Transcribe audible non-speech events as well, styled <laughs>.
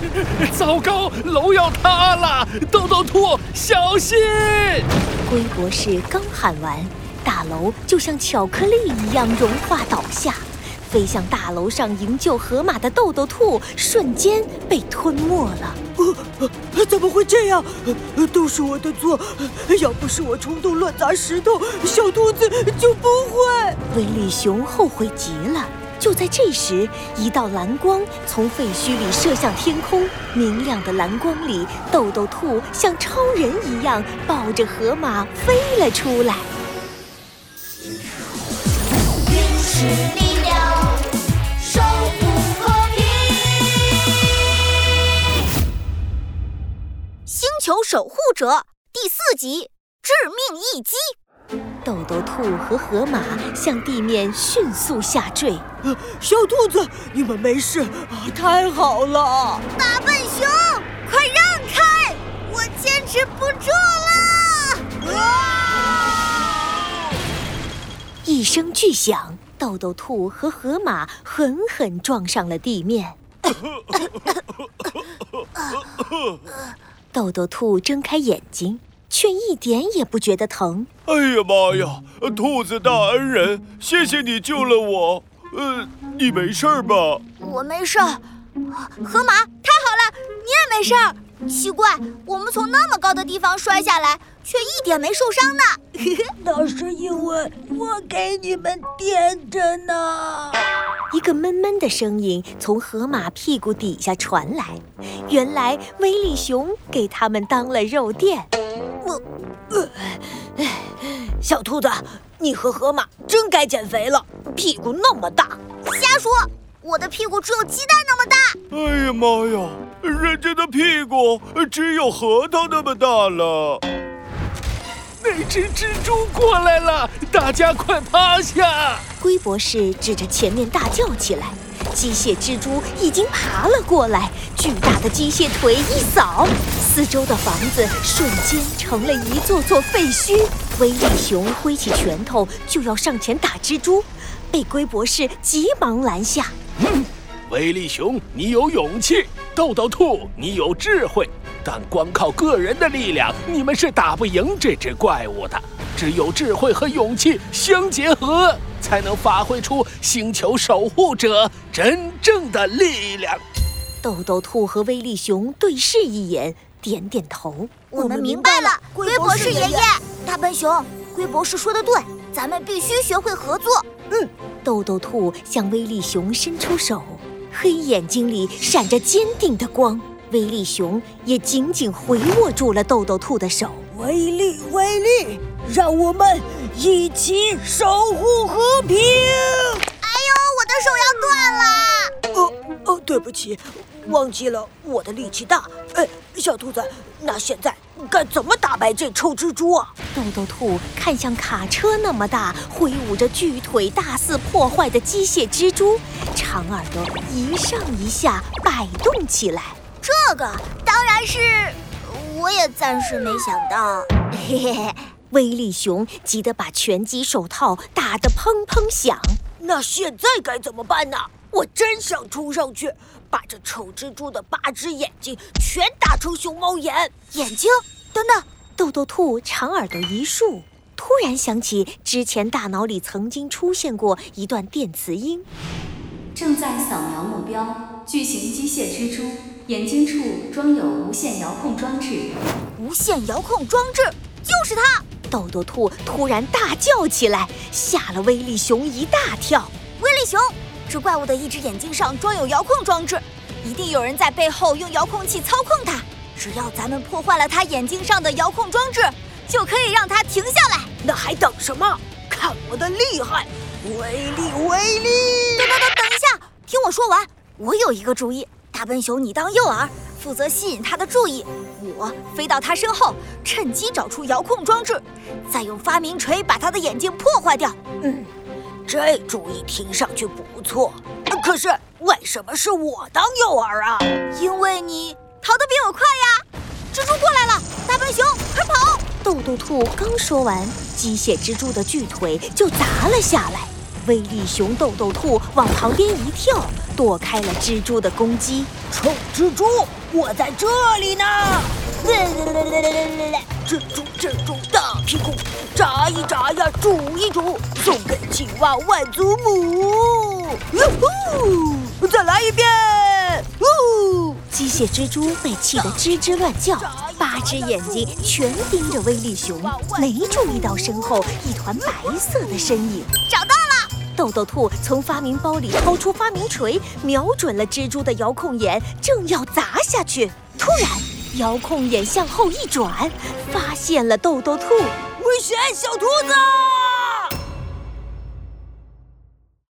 <laughs> 糟糕，楼要塌了！豆豆兔，小心！龟博士刚喊完，大楼就像巧克力一样融化倒下。飞向大楼上营救河马的豆豆兔瞬间被吞没了。呃，怎么会这样？都是我的错！要不是我冲动乱砸石头，小兔子就不会。威力熊后悔极了。就在这时，一道蓝光从废墟里射向天空，明亮的蓝光里，豆豆兔像超人一样抱着河马飞了出来。星球守护者第四集致命一击，豆豆兔和河马向地面迅速下坠。小兔子，你们没事啊！太好了！大笨熊，快让开！我坚持不住了！一声巨响，豆豆兔和河马狠狠撞上了地面。<laughs> 豆豆兔睁开眼睛，却一点也不觉得疼。哎呀妈呀！兔子大恩人，谢谢你救了我。呃，你没事吧？我没事。河马，太好了，你也没事。奇怪，我们从那么高的地方摔下来，却一点没受伤呢。<laughs> 那是因为我给你们垫着呢。一个闷闷的声音从河马屁股底下传来，原来威力熊给他们当了肉垫。我，小兔子，你和河马真该减肥了，屁股那么大。瞎说，我的屁股只有鸡蛋那么大。哎呀妈呀，人家的屁股只有核桃那么大了。那只蜘蛛过来了，大家快趴下！龟博士指着前面大叫起来。机械蜘蛛已经爬了过来，巨大的机械腿一扫，四周的房子瞬间成了一座座废墟。威力熊挥起拳头就要上前打蜘蛛，被龟博士急忙拦下。威力熊，你有勇气；豆豆兔，你有智慧。但光靠个人的力量，你们是打不赢这只怪物的。只有智慧和勇气相结合，才能发挥出星球守护者真正的力量。豆豆兔和威力熊对视一眼，点点头。我们明白了，龟博士爷爷。大笨熊，龟博士说的对，咱们必须学会合作。嗯，豆豆兔向威力熊伸出手，黑眼睛里闪着坚定的光。威力熊也紧紧回握住了豆豆兔的手。威力，威力，让我们一起守护和平！哎呦，我的手要断了！呃呃，对不起，忘记了我的力气大。哎，小兔子，那现在该怎么打败这臭蜘蛛啊？豆豆兔看向卡车那么大、挥舞着巨腿、大肆破坏的机械蜘蛛，长耳朵一上一下摆动起来。这个当然是，我也暂时没想到。嘿嘿嘿，威力熊急得把拳击手套打得砰砰响。那现在该怎么办呢？我真想冲上去，把这丑蜘蛛的八只眼睛全打成熊猫眼。眼睛？等等，豆豆兔长耳朵一竖，突然想起之前大脑里曾经出现过一段电磁音。正在扫描目标，巨型机械蜘蛛。眼睛处装有无线遥控装置，无线遥控装置就是它！豆豆兔突然大叫起来，吓了威力熊一大跳。威力熊，这怪物的一只眼睛上装有遥控装置，一定有人在背后用遥控器操控它。只要咱们破坏了它眼睛上的遥控装置，就可以让它停下来。那还等什么？看我的厉害！威力，威力！等等等，等一下，听我说完。我有一个主意。大笨熊，你当诱饵，负责吸引它的注意。我飞到它身后，趁机找出遥控装置，再用发明锤把它的眼睛破坏掉。嗯，这主意听上去不错。可是为什么是我当诱饵啊？因为你逃得比我快呀！蜘蛛过来了，大笨熊，快跑！豆豆兔刚说完，机械蜘蛛的巨腿就砸了下来。威力熊豆豆兔往旁边一跳，躲开了蜘蛛的攻击。臭蜘蛛，我在这里呢！<laughs> 蜘蛛，蜘蛛，大屁股，眨一眨呀，煮一煮，送给青蛙外祖母。呜呼！再来一遍！呜！机械蜘蛛被气得吱吱乱叫，八只眼睛全盯着威力熊，没注意到身后一团白色的身影。找到了！豆豆兔从发明包里掏出发明锤，瞄准了蜘蛛的遥控眼，正要砸下去。突然，遥控眼向后一转，发现了豆豆兔。危险，小兔子！